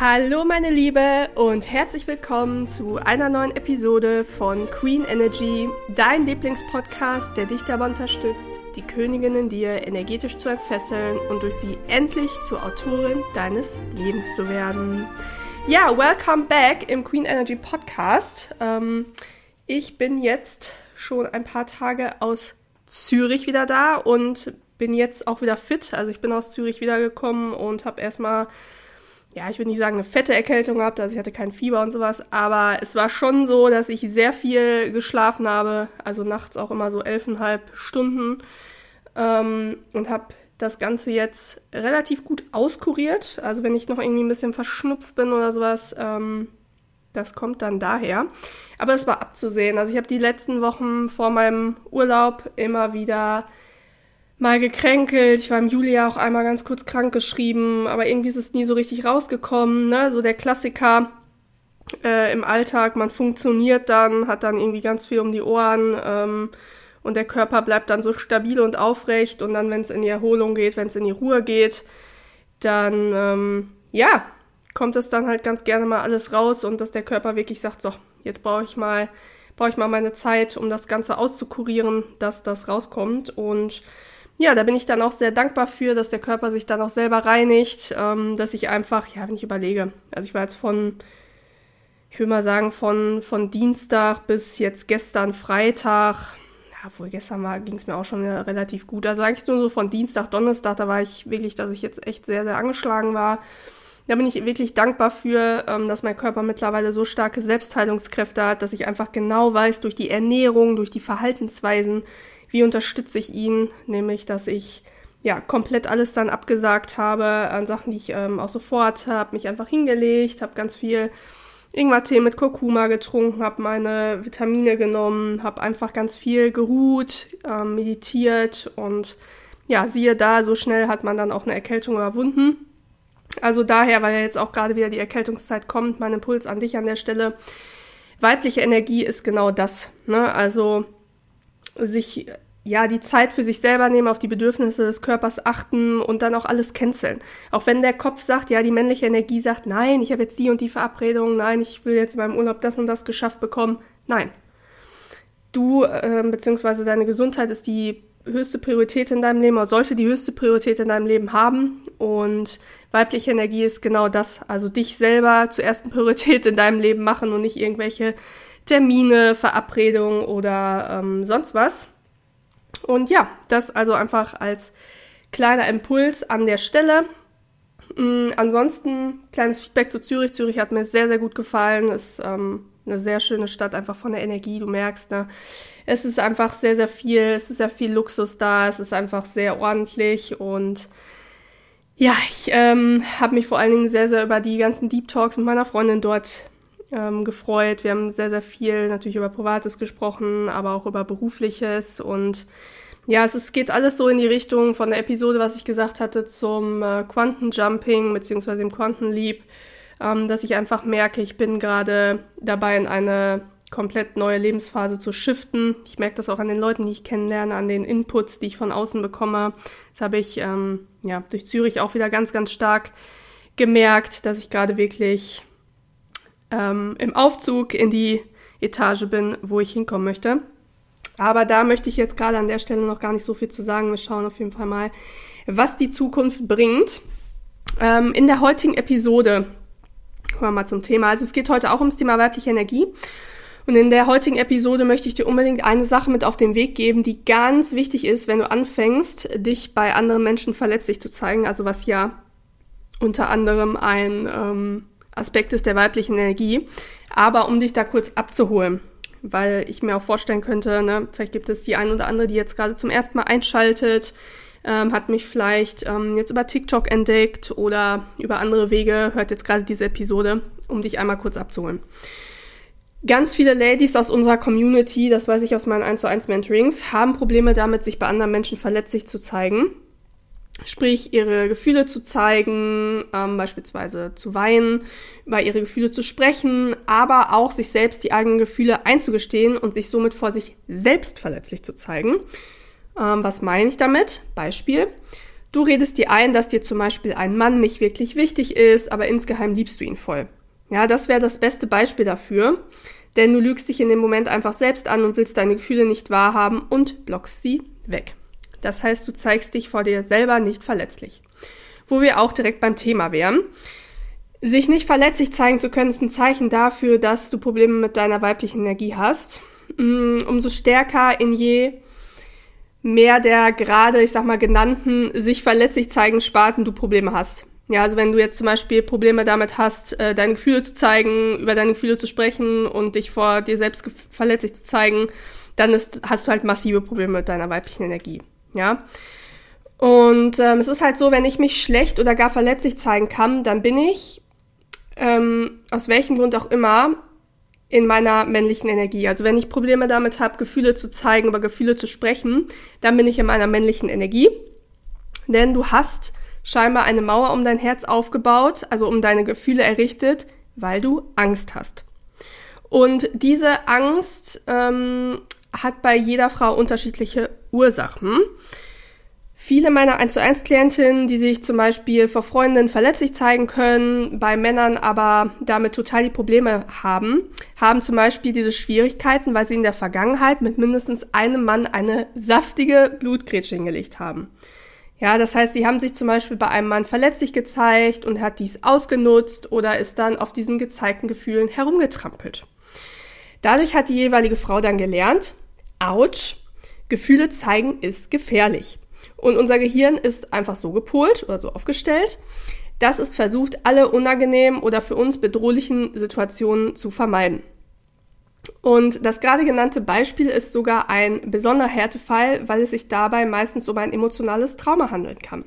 Hallo meine Liebe und herzlich willkommen zu einer neuen Episode von Queen Energy, dein Lieblingspodcast, der dich dabei unterstützt, die Königin in dir energetisch zu entfesseln und durch sie endlich zur Autorin deines Lebens zu werden. Ja, welcome back im Queen Energy Podcast. Ähm, ich bin jetzt schon ein paar Tage aus Zürich wieder da und bin jetzt auch wieder fit. Also ich bin aus Zürich wiedergekommen und habe erstmal ja, ich würde nicht sagen, eine fette Erkältung gehabt, also ich hatte kein Fieber und sowas, aber es war schon so, dass ich sehr viel geschlafen habe, also nachts auch immer so elfeinhalb Stunden ähm, und habe das Ganze jetzt relativ gut auskuriert. Also wenn ich noch irgendwie ein bisschen verschnupft bin oder sowas, ähm, das kommt dann daher. Aber es war abzusehen. Also ich habe die letzten Wochen vor meinem Urlaub immer wieder mal gekränkelt. Ich war im Juli ja auch einmal ganz kurz krank geschrieben, aber irgendwie ist es nie so richtig rausgekommen. Ne? So der Klassiker äh, im Alltag, man funktioniert dann, hat dann irgendwie ganz viel um die Ohren ähm, und der Körper bleibt dann so stabil und aufrecht und dann, wenn es in die Erholung geht, wenn es in die Ruhe geht, dann ähm, ja, kommt es dann halt ganz gerne mal alles raus und dass der Körper wirklich sagt, so, jetzt brauche ich mal, brauche ich mal meine Zeit, um das Ganze auszukurieren, dass das rauskommt und ja, da bin ich dann auch sehr dankbar für, dass der Körper sich dann auch selber reinigt, ähm, dass ich einfach, ja, wenn ich überlege, also ich war jetzt von, ich würde mal sagen, von, von Dienstag bis jetzt gestern Freitag, ja, obwohl gestern war, ging es mir auch schon relativ gut. Also eigentlich nur so von Dienstag, Donnerstag, da war ich wirklich, dass ich jetzt echt sehr, sehr angeschlagen war. Da bin ich wirklich dankbar für, ähm, dass mein Körper mittlerweile so starke Selbstheilungskräfte hat, dass ich einfach genau weiß, durch die Ernährung, durch die Verhaltensweisen, wie unterstütze ich ihn, nämlich dass ich ja komplett alles dann abgesagt habe an Sachen, die ich ähm, auch sofort habe, mich einfach hingelegt, habe ganz viel Ingwertee mit Kurkuma getrunken, habe meine Vitamine genommen, habe einfach ganz viel geruht, ähm, meditiert und ja, siehe da, so schnell hat man dann auch eine Erkältung überwunden. Also daher, weil ja jetzt auch gerade wieder die Erkältungszeit kommt, mein Impuls an dich an der Stelle. Weibliche Energie ist genau das. Ne? Also sich ja die Zeit für sich selber nehmen, auf die Bedürfnisse des Körpers achten und dann auch alles canceln. Auch wenn der Kopf sagt, ja, die männliche Energie sagt, nein, ich habe jetzt die und die Verabredung, nein, ich will jetzt in meinem Urlaub das und das geschafft bekommen. Nein. Du äh, bzw. deine Gesundheit ist die höchste Priorität in deinem Leben oder sollte die höchste Priorität in deinem Leben haben. Und weibliche Energie ist genau das. Also dich selber zur ersten Priorität in deinem Leben machen und nicht irgendwelche Termine, Verabredungen oder ähm, sonst was. Und ja, das also einfach als kleiner Impuls an der Stelle. Mhm, ansonsten kleines Feedback zu Zürich. Zürich hat mir sehr, sehr gut gefallen. Ist ähm, eine sehr schöne Stadt, einfach von der Energie. Du merkst, ne? Es ist einfach sehr, sehr viel, es ist sehr viel Luxus da, es ist einfach sehr ordentlich und ja, ich ähm, habe mich vor allen Dingen sehr, sehr über die ganzen Deep Talks mit meiner Freundin dort ähm, gefreut. Wir haben sehr, sehr viel natürlich über Privates gesprochen, aber auch über Berufliches und ja, es ist, geht alles so in die Richtung von der Episode, was ich gesagt hatte, zum äh, Quantenjumping beziehungsweise dem Quantenleap, ähm, dass ich einfach merke, ich bin gerade dabei, in eine komplett neue Lebensphase zu shiften. Ich merke das auch an den Leuten, die ich kennenlerne, an den Inputs, die ich von außen bekomme. Das habe ich ähm, ja durch Zürich auch wieder ganz, ganz stark gemerkt, dass ich gerade wirklich ähm, im Aufzug in die Etage bin, wo ich hinkommen möchte. Aber da möchte ich jetzt gerade an der Stelle noch gar nicht so viel zu sagen. Wir schauen auf jeden Fall mal, was die Zukunft bringt. Ähm, in der heutigen Episode kommen wir mal zum Thema. Also es geht heute auch ums Thema weibliche Energie. Und in der heutigen Episode möchte ich dir unbedingt eine Sache mit auf den Weg geben, die ganz wichtig ist, wenn du anfängst, dich bei anderen Menschen verletzlich zu zeigen. Also was ja unter anderem ein ähm, Aspekt ist der weiblichen Energie. Aber um dich da kurz abzuholen, weil ich mir auch vorstellen könnte, ne, vielleicht gibt es die ein oder andere, die jetzt gerade zum ersten Mal einschaltet, ähm, hat mich vielleicht ähm, jetzt über TikTok entdeckt oder über andere Wege, hört jetzt gerade diese Episode, um dich einmal kurz abzuholen. Ganz viele Ladies aus unserer Community, das weiß ich aus meinen 1 zu 1 Mentorings, haben Probleme damit, sich bei anderen Menschen verletzlich zu zeigen Sprich, ihre Gefühle zu zeigen, ähm, beispielsweise zu weinen, über ihre Gefühle zu sprechen, aber auch sich selbst die eigenen Gefühle einzugestehen und sich somit vor sich selbst verletzlich zu zeigen. Ähm, was meine ich damit? Beispiel. Du redest dir ein, dass dir zum Beispiel ein Mann nicht wirklich wichtig ist, aber insgeheim liebst du ihn voll. Ja, das wäre das beste Beispiel dafür, denn du lügst dich in dem Moment einfach selbst an und willst deine Gefühle nicht wahrhaben und blockst sie weg. Das heißt, du zeigst dich vor dir selber nicht verletzlich. Wo wir auch direkt beim Thema wären. Sich nicht verletzlich zeigen zu können, ist ein Zeichen dafür, dass du Probleme mit deiner weiblichen Energie hast. Mm, umso stärker in je mehr der gerade, ich sag mal, genannten sich verletzlich zeigen Sparten du Probleme hast. Ja, also wenn du jetzt zum Beispiel Probleme damit hast, äh, deine Gefühle zu zeigen, über deine Gefühle zu sprechen und dich vor dir selbst verletzlich zu zeigen, dann ist, hast du halt massive Probleme mit deiner weiblichen Energie. Ja. Und ähm, es ist halt so, wenn ich mich schlecht oder gar verletzlich zeigen kann, dann bin ich, ähm, aus welchem Grund auch immer, in meiner männlichen Energie. Also wenn ich Probleme damit habe, Gefühle zu zeigen, über Gefühle zu sprechen, dann bin ich in meiner männlichen Energie. Denn du hast scheinbar eine Mauer um dein Herz aufgebaut, also um deine Gefühle errichtet, weil du Angst hast. Und diese Angst ähm, hat bei jeder Frau unterschiedliche Ursachen. Viele meiner 1 zu 1 Klientinnen, die sich zum Beispiel vor Freundinnen verletzlich zeigen können, bei Männern aber damit total die Probleme haben, haben zum Beispiel diese Schwierigkeiten, weil sie in der Vergangenheit mit mindestens einem Mann eine saftige Blutgrätsche hingelegt haben. Ja, das heißt, sie haben sich zum Beispiel bei einem Mann verletzlich gezeigt und hat dies ausgenutzt oder ist dann auf diesen gezeigten Gefühlen herumgetrampelt. Dadurch hat die jeweilige Frau dann gelernt, ouch, Gefühle zeigen ist gefährlich. Und unser Gehirn ist einfach so gepolt oder so aufgestellt, dass es versucht, alle unangenehmen oder für uns bedrohlichen Situationen zu vermeiden. Und das gerade genannte Beispiel ist sogar ein besonderer Härtefall, weil es sich dabei meistens um ein emotionales Trauma handeln kann.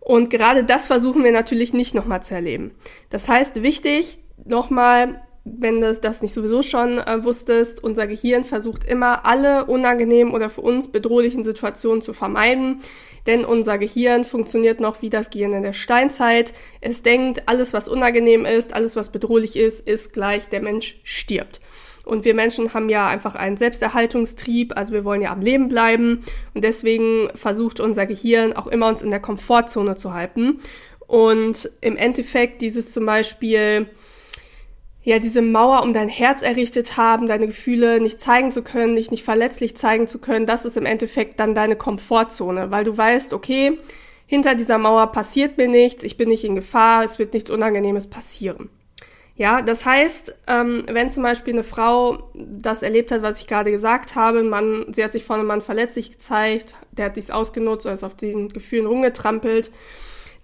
Und gerade das versuchen wir natürlich nicht nochmal zu erleben. Das heißt, wichtig, nochmal, wenn du das nicht sowieso schon äh, wusstest, unser Gehirn versucht immer, alle unangenehmen oder für uns bedrohlichen Situationen zu vermeiden, denn unser Gehirn funktioniert noch wie das Gehirn in der Steinzeit. Es denkt, alles, was unangenehm ist, alles, was bedrohlich ist, ist gleich, der Mensch stirbt. Und wir Menschen haben ja einfach einen Selbsterhaltungstrieb, also wir wollen ja am Leben bleiben. Und deswegen versucht unser Gehirn auch immer uns in der Komfortzone zu halten. Und im Endeffekt dieses zum Beispiel ja, diese Mauer um dein Herz errichtet haben, deine Gefühle nicht zeigen zu können, dich nicht verletzlich zeigen zu können, das ist im Endeffekt dann deine Komfortzone, weil du weißt, okay, hinter dieser Mauer passiert mir nichts, ich bin nicht in Gefahr, es wird nichts Unangenehmes passieren. Ja, das heißt, ähm, wenn zum Beispiel eine Frau das erlebt hat, was ich gerade gesagt habe, man, sie hat sich vor einem Mann verletzlich gezeigt, der hat dies ausgenutzt oder ist auf den Gefühlen rumgetrampelt,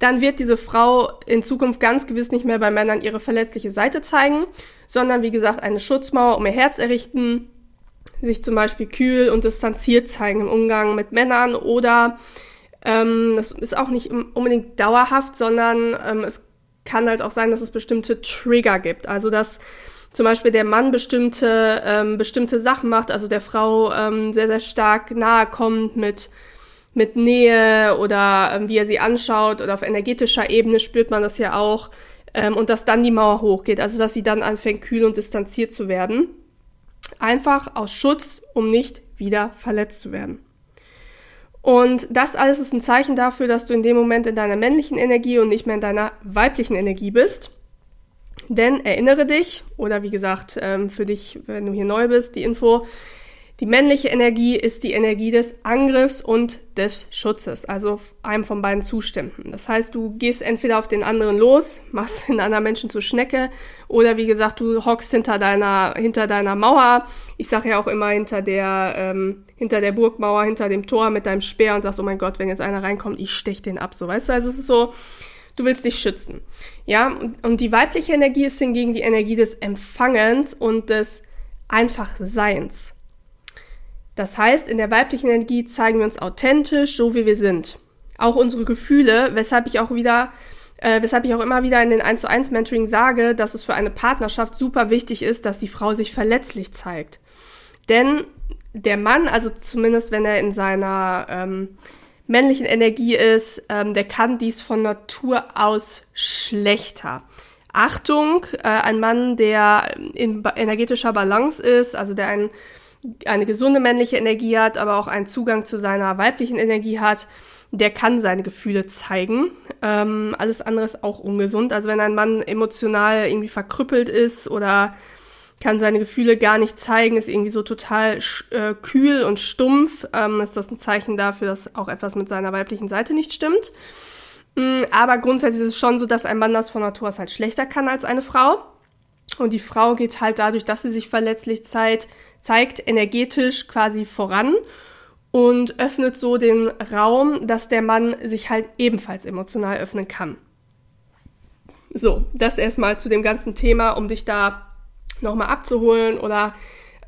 dann wird diese Frau in Zukunft ganz gewiss nicht mehr bei Männern ihre verletzliche Seite zeigen, sondern wie gesagt eine Schutzmauer um ihr Herz errichten, sich zum Beispiel kühl und distanziert zeigen im Umgang mit Männern oder ähm, das ist auch nicht unbedingt dauerhaft, sondern ähm, es kann halt auch sein, dass es bestimmte Trigger gibt. Also dass zum Beispiel der Mann bestimmte, ähm, bestimmte Sachen macht, also der Frau ähm, sehr, sehr stark nahe kommt mit mit Nähe oder ähm, wie er sie anschaut oder auf energetischer Ebene spürt man das ja auch. Ähm, und dass dann die Mauer hochgeht, also dass sie dann anfängt, kühl und distanziert zu werden. Einfach aus Schutz, um nicht wieder verletzt zu werden. Und das alles ist ein Zeichen dafür, dass du in dem Moment in deiner männlichen Energie und nicht mehr in deiner weiblichen Energie bist. Denn erinnere dich, oder wie gesagt, ähm, für dich, wenn du hier neu bist, die Info, die männliche Energie ist die Energie des Angriffs und des Schutzes, also einem von beiden Zuständen. Das heißt, du gehst entweder auf den anderen los, machst den anderen Menschen zur Schnecke, oder wie gesagt, du hockst hinter deiner, hinter deiner Mauer. Ich sage ja auch immer hinter der, ähm, hinter der Burgmauer, hinter dem Tor mit deinem Speer und sagst, oh mein Gott, wenn jetzt einer reinkommt, ich stech den ab, so weißt du. Also es ist so, du willst dich schützen. Ja, und die weibliche Energie ist hingegen die Energie des Empfangens und des Einfachseins. Das heißt, in der weiblichen Energie zeigen wir uns authentisch, so wie wir sind. Auch unsere Gefühle, weshalb ich auch wieder, äh, weshalb ich auch immer wieder in den 1 zu 1 Mentoring sage, dass es für eine Partnerschaft super wichtig ist, dass die Frau sich verletzlich zeigt. Denn der Mann, also zumindest wenn er in seiner ähm, männlichen Energie ist, ähm, der kann dies von Natur aus schlechter. Achtung, äh, ein Mann, der in energetischer Balance ist, also der ein eine gesunde männliche Energie hat, aber auch einen Zugang zu seiner weiblichen Energie hat, der kann seine Gefühle zeigen. Ähm, alles andere ist auch ungesund. Also wenn ein Mann emotional irgendwie verkrüppelt ist oder kann seine Gefühle gar nicht zeigen, ist irgendwie so total äh, kühl und stumpf, ähm, ist das ein Zeichen dafür, dass auch etwas mit seiner weiblichen Seite nicht stimmt. Mhm, aber grundsätzlich ist es schon so, dass ein Mann das von Natur aus halt schlechter kann als eine Frau. Und die Frau geht halt dadurch, dass sie sich verletzlich zeigt, zeigt energetisch quasi voran und öffnet so den Raum, dass der Mann sich halt ebenfalls emotional öffnen kann. So, das erstmal zu dem ganzen Thema, um dich da nochmal abzuholen oder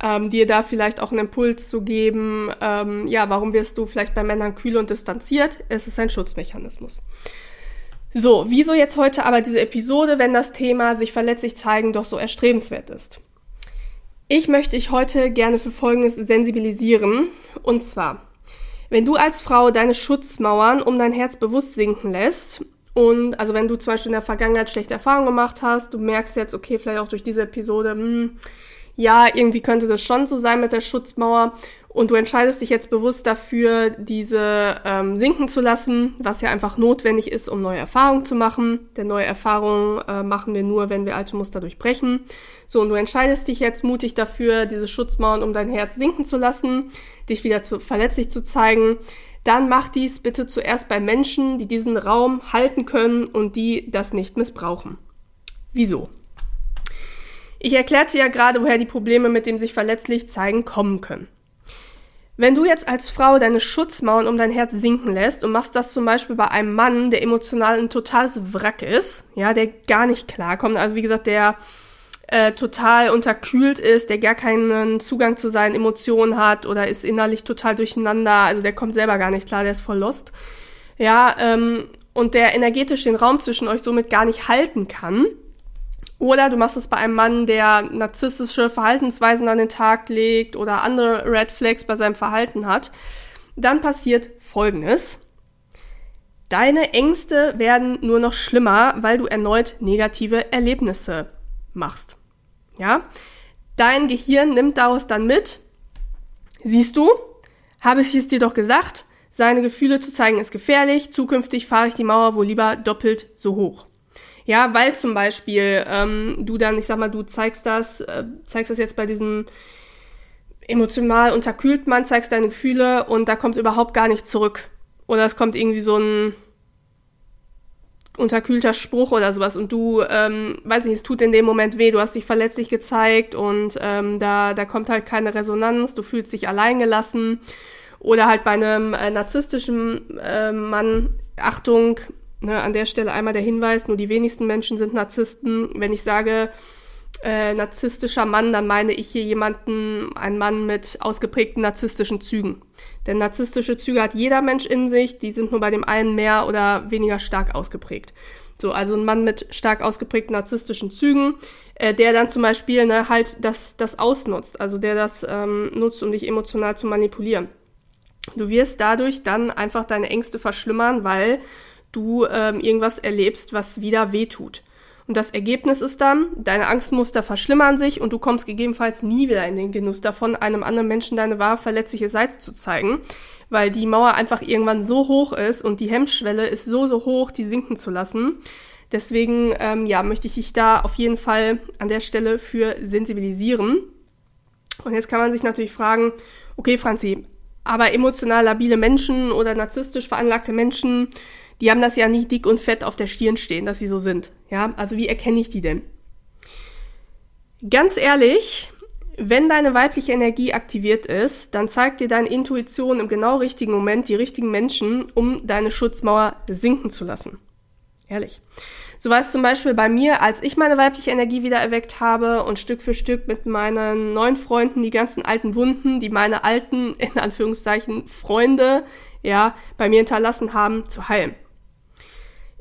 ähm, dir da vielleicht auch einen Impuls zu geben. Ähm, ja, warum wirst du vielleicht bei Männern kühl und distanziert? Es ist ein Schutzmechanismus. So, wieso jetzt heute aber diese Episode, wenn das Thema sich verletzlich zeigen doch so erstrebenswert ist? Ich möchte dich heute gerne für Folgendes sensibilisieren. Und zwar, wenn du als Frau deine Schutzmauern um dein Herz bewusst sinken lässt und also wenn du zum Beispiel in der Vergangenheit schlechte Erfahrungen gemacht hast, du merkst jetzt, okay, vielleicht auch durch diese Episode, hm, ja, irgendwie könnte das schon so sein mit der Schutzmauer und du entscheidest dich jetzt bewusst dafür, diese ähm, sinken zu lassen, was ja einfach notwendig ist, um neue Erfahrungen zu machen. Denn neue Erfahrungen äh, machen wir nur, wenn wir alte Muster durchbrechen. So, und du entscheidest dich jetzt mutig dafür, diese Schutzmauern um dein Herz sinken zu lassen, dich wieder zu, verletzlich zu zeigen. Dann mach dies bitte zuerst bei Menschen, die diesen Raum halten können und die das nicht missbrauchen. Wieso? Ich erklärte ja gerade, woher die Probleme mit dem sich verletzlich zeigen kommen können. Wenn du jetzt als Frau deine Schutzmauern um dein Herz sinken lässt und machst das zum Beispiel bei einem Mann, der emotional ein totales Wrack ist, ja, der gar nicht klarkommt, also wie gesagt, der äh, total unterkühlt ist, der gar keinen Zugang zu seinen Emotionen hat oder ist innerlich total durcheinander, also der kommt selber gar nicht klar, der ist voll lost. Ja, ähm, und der energetisch den Raum zwischen euch somit gar nicht halten kann, oder du machst es bei einem Mann, der narzisstische Verhaltensweisen an den Tag legt oder andere Red Flags bei seinem Verhalten hat. Dann passiert Folgendes. Deine Ängste werden nur noch schlimmer, weil du erneut negative Erlebnisse machst. Ja? Dein Gehirn nimmt daraus dann mit, siehst du, habe ich es dir doch gesagt, seine Gefühle zu zeigen ist gefährlich, zukünftig fahre ich die Mauer wohl lieber doppelt so hoch. Ja, weil zum Beispiel ähm, du dann, ich sag mal, du zeigst das, äh, zeigst das jetzt bei diesem emotional unterkühlt Mann, zeigst deine Gefühle und da kommt überhaupt gar nicht zurück. Oder es kommt irgendwie so ein unterkühlter Spruch oder sowas und du, ähm, weiß nicht, es tut in dem Moment weh, du hast dich verletzlich gezeigt und ähm, da, da kommt halt keine Resonanz, du fühlst dich alleingelassen. Oder halt bei einem äh, narzisstischen äh, Mann, Achtung, Ne, an der Stelle einmal der Hinweis, nur die wenigsten Menschen sind Narzissten. Wenn ich sage äh, narzisstischer Mann, dann meine ich hier jemanden, einen Mann mit ausgeprägten narzisstischen Zügen. Denn narzisstische Züge hat jeder Mensch in sich, die sind nur bei dem einen mehr oder weniger stark ausgeprägt. So, also ein Mann mit stark ausgeprägten narzisstischen Zügen, äh, der dann zum Beispiel ne, halt das, das ausnutzt, also der das ähm, nutzt, um dich emotional zu manipulieren. Du wirst dadurch dann einfach deine Ängste verschlimmern, weil du ähm, irgendwas erlebst, was wieder wehtut. Und das Ergebnis ist dann, deine Angstmuster verschlimmern sich und du kommst gegebenenfalls nie wieder in den Genuss davon, einem anderen Menschen deine wahre verletzliche Seite zu zeigen, weil die Mauer einfach irgendwann so hoch ist und die Hemmschwelle ist so, so hoch, die sinken zu lassen. Deswegen, ähm, ja, möchte ich dich da auf jeden Fall an der Stelle für sensibilisieren. Und jetzt kann man sich natürlich fragen, okay, Franzi, aber emotional labile Menschen oder narzisstisch veranlagte Menschen, die haben das ja nicht dick und fett auf der Stirn stehen, dass sie so sind. Ja, also wie erkenne ich die denn? Ganz ehrlich, wenn deine weibliche Energie aktiviert ist, dann zeigt dir deine Intuition im genau richtigen Moment die richtigen Menschen, um deine Schutzmauer sinken zu lassen. Ehrlich. So war es zum Beispiel bei mir, als ich meine weibliche Energie wieder erweckt habe und Stück für Stück mit meinen neuen Freunden die ganzen alten Wunden, die meine alten, in Anführungszeichen, Freunde, ja, bei mir hinterlassen haben, zu heilen.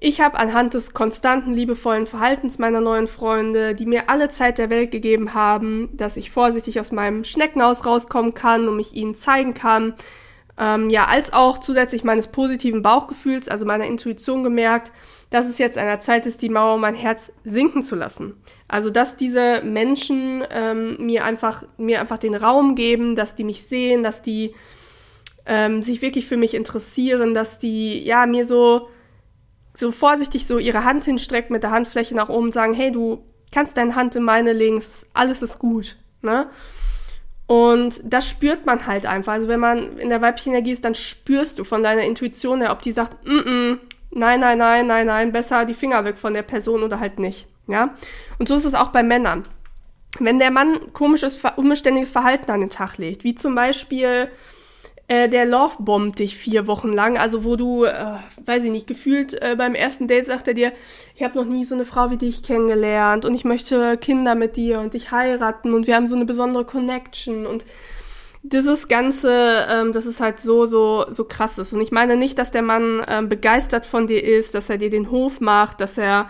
Ich habe anhand des konstanten, liebevollen Verhaltens meiner neuen Freunde, die mir alle Zeit der Welt gegeben haben, dass ich vorsichtig aus meinem Schneckenhaus rauskommen kann und mich ihnen zeigen kann, ähm, ja, als auch zusätzlich meines positiven Bauchgefühls, also meiner Intuition gemerkt, dass es jetzt an der Zeit ist, die Mauer um mein Herz sinken zu lassen. Also, dass diese Menschen ähm, mir einfach, mir einfach den Raum geben, dass die mich sehen, dass die ähm, sich wirklich für mich interessieren, dass die ja mir so so vorsichtig so ihre Hand hinstreckt mit der Handfläche nach oben sagen, hey, du kannst deine Hand in meine legen, alles ist gut, ne? Und das spürt man halt einfach. Also wenn man in der weiblichen Energie ist, dann spürst du von deiner Intuition her, ob die sagt, mm -mm, nein, nein, nein, nein, nein, besser die Finger weg von der Person oder halt nicht. Ja? Und so ist es auch bei Männern. Wenn der Mann komisches, unbeständiges Verhalten an den Tag legt, wie zum Beispiel äh, der Love bombt dich vier Wochen lang, also wo du, äh, weiß ich nicht, gefühlt äh, beim ersten Date sagt er dir, ich habe noch nie so eine Frau wie dich kennengelernt und ich möchte Kinder mit dir und dich heiraten und wir haben so eine besondere Connection und dieses Ganze, ähm, das ist halt so, so, so krass ist. Und ich meine nicht, dass der Mann ähm, begeistert von dir ist, dass er dir den Hof macht, dass er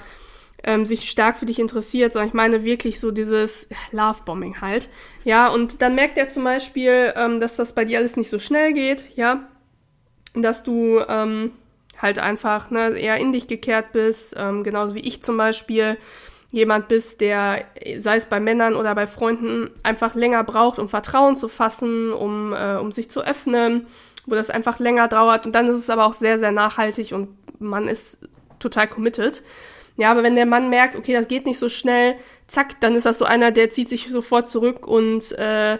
ähm, sich stark für dich interessiert, sondern ich meine wirklich so dieses Lovebombing halt. Ja, und dann merkt er zum Beispiel, ähm, dass das bei dir alles nicht so schnell geht, ja, dass du ähm, halt einfach ne, eher in dich gekehrt bist, ähm, genauso wie ich zum Beispiel jemand bist, der, sei es bei Männern oder bei Freunden, einfach länger braucht, um Vertrauen zu fassen, um, äh, um sich zu öffnen, wo das einfach länger dauert. Und dann ist es aber auch sehr, sehr nachhaltig und man ist total committed. Ja, aber wenn der Mann merkt, okay, das geht nicht so schnell, zack, dann ist das so einer, der zieht sich sofort zurück und äh,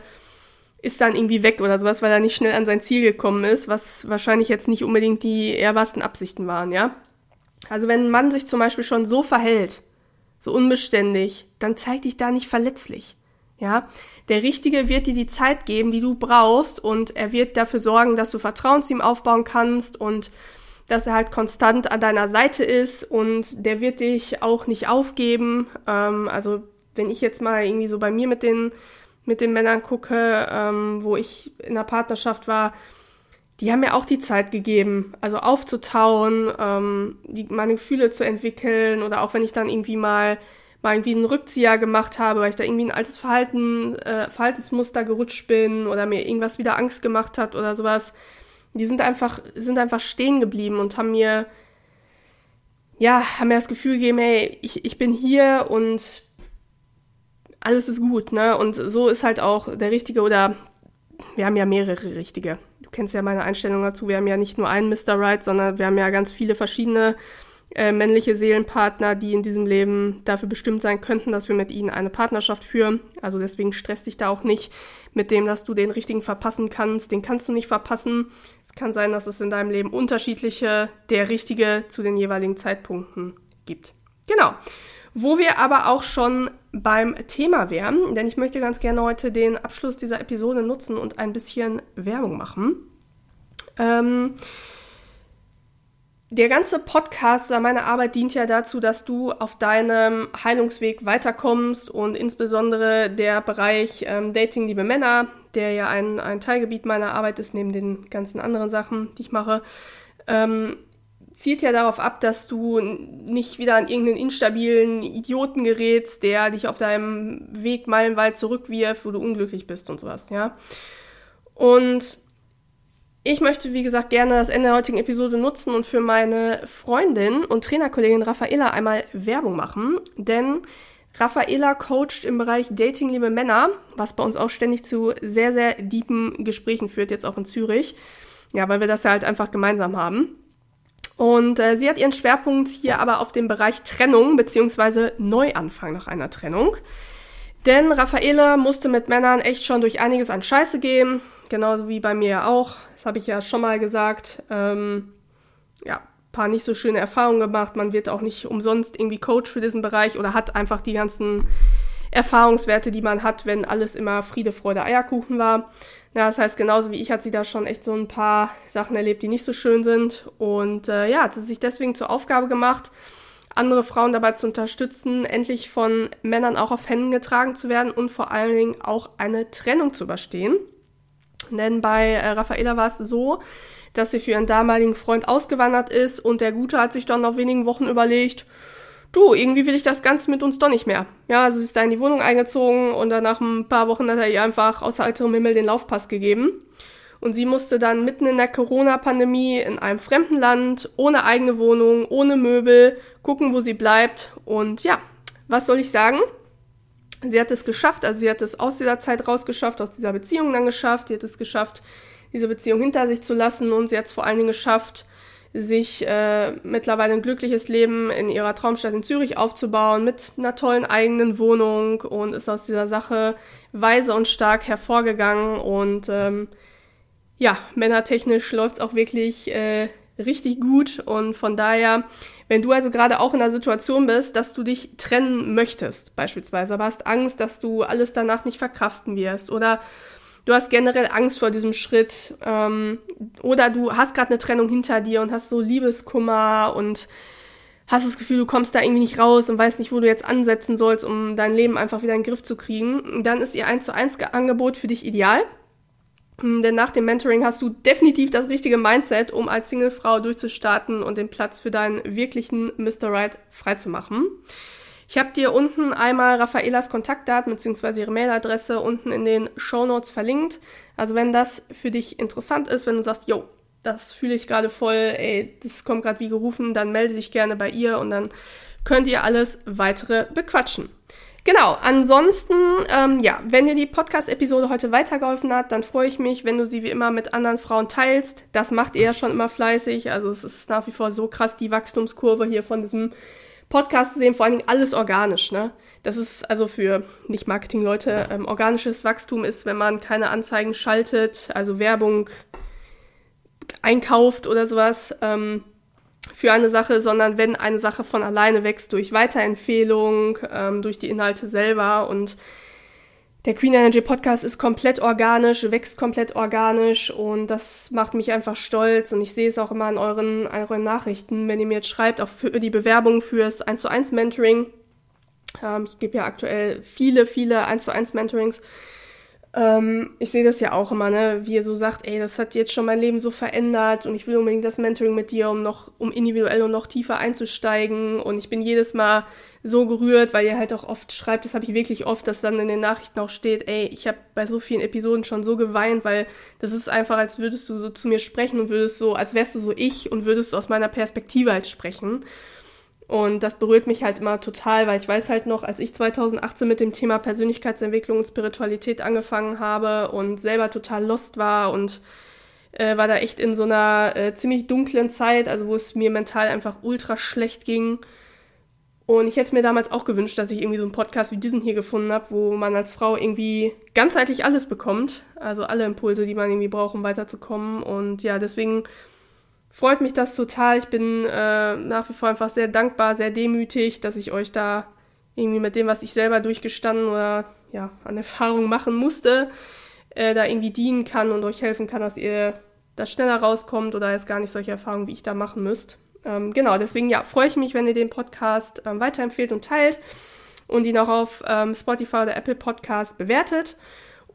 ist dann irgendwie weg oder sowas, weil er nicht schnell an sein Ziel gekommen ist, was wahrscheinlich jetzt nicht unbedingt die ehrbarsten Absichten waren, ja. Also wenn ein Mann sich zum Beispiel schon so verhält, so unbeständig, dann zeig dich da nicht verletzlich. Ja, der Richtige wird dir die Zeit geben, die du brauchst und er wird dafür sorgen, dass du Vertrauen zu ihm aufbauen kannst und dass er halt konstant an deiner Seite ist und der wird dich auch nicht aufgeben. Ähm, also wenn ich jetzt mal irgendwie so bei mir mit den, mit den Männern gucke, ähm, wo ich in der Partnerschaft war, die haben mir auch die Zeit gegeben, also aufzutauen, ähm, die, meine Gefühle zu entwickeln oder auch wenn ich dann irgendwie mal mal irgendwie einen Rückzieher gemacht habe, weil ich da irgendwie ein altes Verhalten, äh, Verhaltensmuster gerutscht bin oder mir irgendwas wieder Angst gemacht hat oder sowas. Die sind einfach, sind einfach stehen geblieben und haben mir, ja, haben mir das Gefühl gegeben, hey, ich, ich bin hier und alles ist gut, ne? Und so ist halt auch der Richtige oder wir haben ja mehrere Richtige kennst ja meine Einstellung dazu. Wir haben ja nicht nur einen Mr. Right, sondern wir haben ja ganz viele verschiedene äh, männliche Seelenpartner, die in diesem Leben dafür bestimmt sein könnten, dass wir mit ihnen eine Partnerschaft führen. Also deswegen stresst dich da auch nicht mit dem, dass du den richtigen verpassen kannst. Den kannst du nicht verpassen. Es kann sein, dass es in deinem Leben unterschiedliche, der richtige zu den jeweiligen Zeitpunkten gibt. Genau. Wo wir aber auch schon beim Thema wären, denn ich möchte ganz gerne heute den Abschluss dieser Episode nutzen und ein bisschen Werbung machen. Ähm, der ganze Podcast oder meine Arbeit dient ja dazu, dass du auf deinem Heilungsweg weiterkommst und insbesondere der Bereich ähm, Dating liebe Männer, der ja ein, ein Teilgebiet meiner Arbeit ist, neben den ganzen anderen Sachen, die ich mache, ähm, zielt ja darauf ab, dass du nicht wieder an irgendeinen instabilen Idioten gerätst, der dich auf deinem Weg meilenweit zurückwirft, wo du unglücklich bist und sowas, ja. Und ich möchte, wie gesagt, gerne das Ende der heutigen Episode nutzen und für meine Freundin und Trainerkollegin Raffaela einmal Werbung machen, denn Raffaela coacht im Bereich Dating liebe Männer, was bei uns auch ständig zu sehr, sehr deepen Gesprächen führt, jetzt auch in Zürich. Ja, weil wir das ja halt einfach gemeinsam haben. Und äh, sie hat ihren Schwerpunkt hier aber auf dem Bereich Trennung bzw. Neuanfang nach einer Trennung. Denn Raffaele musste mit Männern echt schon durch einiges an Scheiße gehen, genauso wie bei mir ja auch. Das habe ich ja schon mal gesagt. Ähm, ja, paar nicht so schöne Erfahrungen gemacht. Man wird auch nicht umsonst irgendwie Coach für diesen Bereich oder hat einfach die ganzen Erfahrungswerte, die man hat, wenn alles immer Friede, Freude, Eierkuchen war. Ja, das heißt, genauso wie ich hat sie da schon echt so ein paar Sachen erlebt, die nicht so schön sind. Und äh, ja, hat sie sich deswegen zur Aufgabe gemacht, andere Frauen dabei zu unterstützen, endlich von Männern auch auf Händen getragen zu werden und vor allen Dingen auch eine Trennung zu überstehen. Denn bei äh, Raffaela war es so, dass sie für ihren damaligen Freund ausgewandert ist und der Gute hat sich dann nach wenigen Wochen überlegt, du, irgendwie will ich das Ganze mit uns doch nicht mehr. Ja, also sie ist da in die Wohnung eingezogen und dann nach ein paar Wochen hat er ihr einfach außer heiterem Himmel den Laufpass gegeben. Und sie musste dann mitten in der Corona-Pandemie in einem fremden Land, ohne eigene Wohnung, ohne Möbel, gucken, wo sie bleibt. Und ja, was soll ich sagen? Sie hat es geschafft, also sie hat es aus dieser Zeit rausgeschafft, aus dieser Beziehung dann geschafft, sie hat es geschafft, diese Beziehung hinter sich zu lassen und sie hat es vor allen Dingen geschafft, sich äh, mittlerweile ein glückliches Leben in ihrer Traumstadt in Zürich aufzubauen mit einer tollen eigenen Wohnung und ist aus dieser Sache weise und stark hervorgegangen und ähm, ja, männertechnisch läuft es auch wirklich äh, richtig gut und von daher, wenn du also gerade auch in der Situation bist, dass du dich trennen möchtest, beispielsweise, aber hast Angst, dass du alles danach nicht verkraften wirst oder du hast generell Angst vor diesem Schritt ähm, oder du hast gerade eine Trennung hinter dir und hast so Liebeskummer und hast das Gefühl, du kommst da irgendwie nicht raus und weißt nicht, wo du jetzt ansetzen sollst, um dein Leben einfach wieder in den Griff zu kriegen, dann ist ihr 1 zu 1 Angebot für dich ideal. Hm, denn nach dem Mentoring hast du definitiv das richtige Mindset, um als Singlefrau durchzustarten und den Platz für deinen wirklichen Mr. Right freizumachen. Ich habe dir unten einmal Raffaelas Kontaktdaten bzw. ihre Mailadresse unten in den Show Notes verlinkt. Also wenn das für dich interessant ist, wenn du sagst, yo, das fühle ich gerade voll, ey, das kommt gerade wie gerufen, dann melde dich gerne bei ihr und dann könnt ihr alles weitere bequatschen. Genau, ansonsten, ähm, ja, wenn dir die Podcast-Episode heute weitergeholfen hat, dann freue ich mich, wenn du sie wie immer mit anderen Frauen teilst. Das macht ihr ja schon immer fleißig. Also es ist nach wie vor so krass, die Wachstumskurve hier von diesem Podcast zu sehen, vor allen Dingen alles organisch, ne? Das ist also für Nicht-Marketing-Leute, ähm, organisches Wachstum ist, wenn man keine Anzeigen schaltet, also Werbung einkauft oder sowas. Ähm, für eine Sache, sondern wenn eine Sache von alleine wächst durch Weiterempfehlung, ähm, durch die Inhalte selber und der Queen Energy Podcast ist komplett organisch, wächst komplett organisch und das macht mich einfach stolz und ich sehe es auch immer an euren, euren Nachrichten, wenn ihr mir jetzt schreibt, auch für die Bewerbung fürs 1 zu 1 Mentoring. Ähm, ich gebe ja aktuell viele, viele 1 zu 1 Mentorings ähm, ich sehe das ja auch immer, ne, wie ihr so sagt, ey, das hat jetzt schon mein Leben so verändert und ich will unbedingt das Mentoring mit dir, um noch, um individuell und noch tiefer einzusteigen. Und ich bin jedes Mal so gerührt, weil ihr halt auch oft schreibt, das habe ich wirklich oft, dass dann in den Nachrichten auch steht, ey, ich habe bei so vielen Episoden schon so geweint, weil das ist einfach, als würdest du so zu mir sprechen und würdest so, als wärst du so ich und würdest aus meiner Perspektive halt sprechen. Und das berührt mich halt immer total, weil ich weiß halt noch, als ich 2018 mit dem Thema Persönlichkeitsentwicklung und Spiritualität angefangen habe und selber total lost war und äh, war da echt in so einer äh, ziemlich dunklen Zeit, also wo es mir mental einfach ultra schlecht ging. Und ich hätte mir damals auch gewünscht, dass ich irgendwie so einen Podcast wie diesen hier gefunden habe, wo man als Frau irgendwie ganzheitlich alles bekommt. Also alle Impulse, die man irgendwie braucht, um weiterzukommen. Und ja, deswegen freut mich das total. Ich bin äh, nach wie vor einfach sehr dankbar, sehr demütig, dass ich euch da irgendwie mit dem, was ich selber durchgestanden oder ja, an Erfahrung machen musste, äh, da irgendwie dienen kann und euch helfen kann, dass ihr da schneller rauskommt oder jetzt gar nicht solche Erfahrungen, wie ich da machen müsst. Ähm, genau, deswegen ja, freue ich mich, wenn ihr den Podcast ähm, weiterempfehlt und teilt und ihn auch auf ähm, Spotify oder Apple Podcast bewertet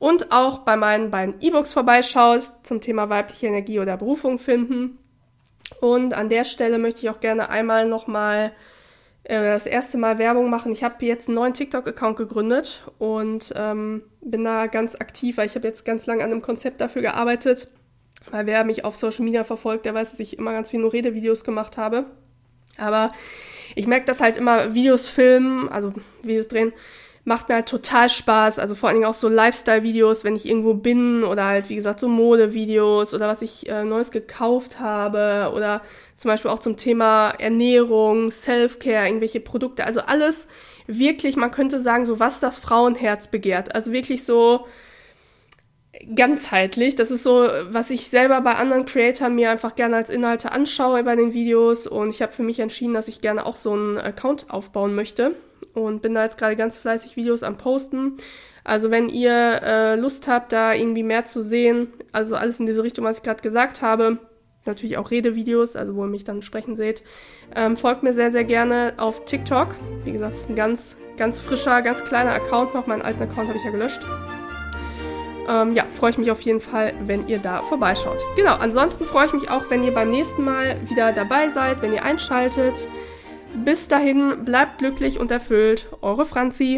und auch bei meinen beiden E-Books vorbeischaut zum Thema weibliche Energie oder Berufung finden. Und an der Stelle möchte ich auch gerne einmal nochmal äh, das erste Mal Werbung machen. Ich habe jetzt einen neuen TikTok-Account gegründet und ähm, bin da ganz aktiv, weil ich habe jetzt ganz lange an einem Konzept dafür gearbeitet. Weil wer mich auf Social Media verfolgt, der weiß, dass ich immer ganz viel nur Redevideos gemacht habe. Aber ich merke, dass halt immer Videos filmen, also Videos drehen, macht mir halt total Spaß. Also vor allen Dingen auch so Lifestyle-Videos, wenn ich irgendwo bin oder halt, wie gesagt, so Mode-Videos oder was ich äh, Neues gekauft habe oder zum Beispiel auch zum Thema Ernährung, Self-Care, irgendwelche Produkte. Also alles wirklich, man könnte sagen, so was das Frauenherz begehrt. Also wirklich so ganzheitlich. Das ist so, was ich selber bei anderen Creatoren mir einfach gerne als Inhalte anschaue bei den Videos und ich habe für mich entschieden, dass ich gerne auch so einen Account aufbauen möchte und bin da jetzt gerade ganz fleißig Videos am Posten. Also wenn ihr äh, Lust habt, da irgendwie mehr zu sehen, also alles in diese Richtung, was ich gerade gesagt habe, natürlich auch Redevideos, also wo ihr mich dann sprechen seht, ähm, folgt mir sehr, sehr gerne auf TikTok. Wie gesagt, es ist ein ganz, ganz frischer, ganz kleiner Account noch. Meinen alten Account habe ich ja gelöscht. Ähm, ja, freue ich mich auf jeden Fall, wenn ihr da vorbeischaut. Genau, ansonsten freue ich mich auch, wenn ihr beim nächsten Mal wieder dabei seid, wenn ihr einschaltet. Bis dahin, bleibt glücklich und erfüllt. Eure Franzi.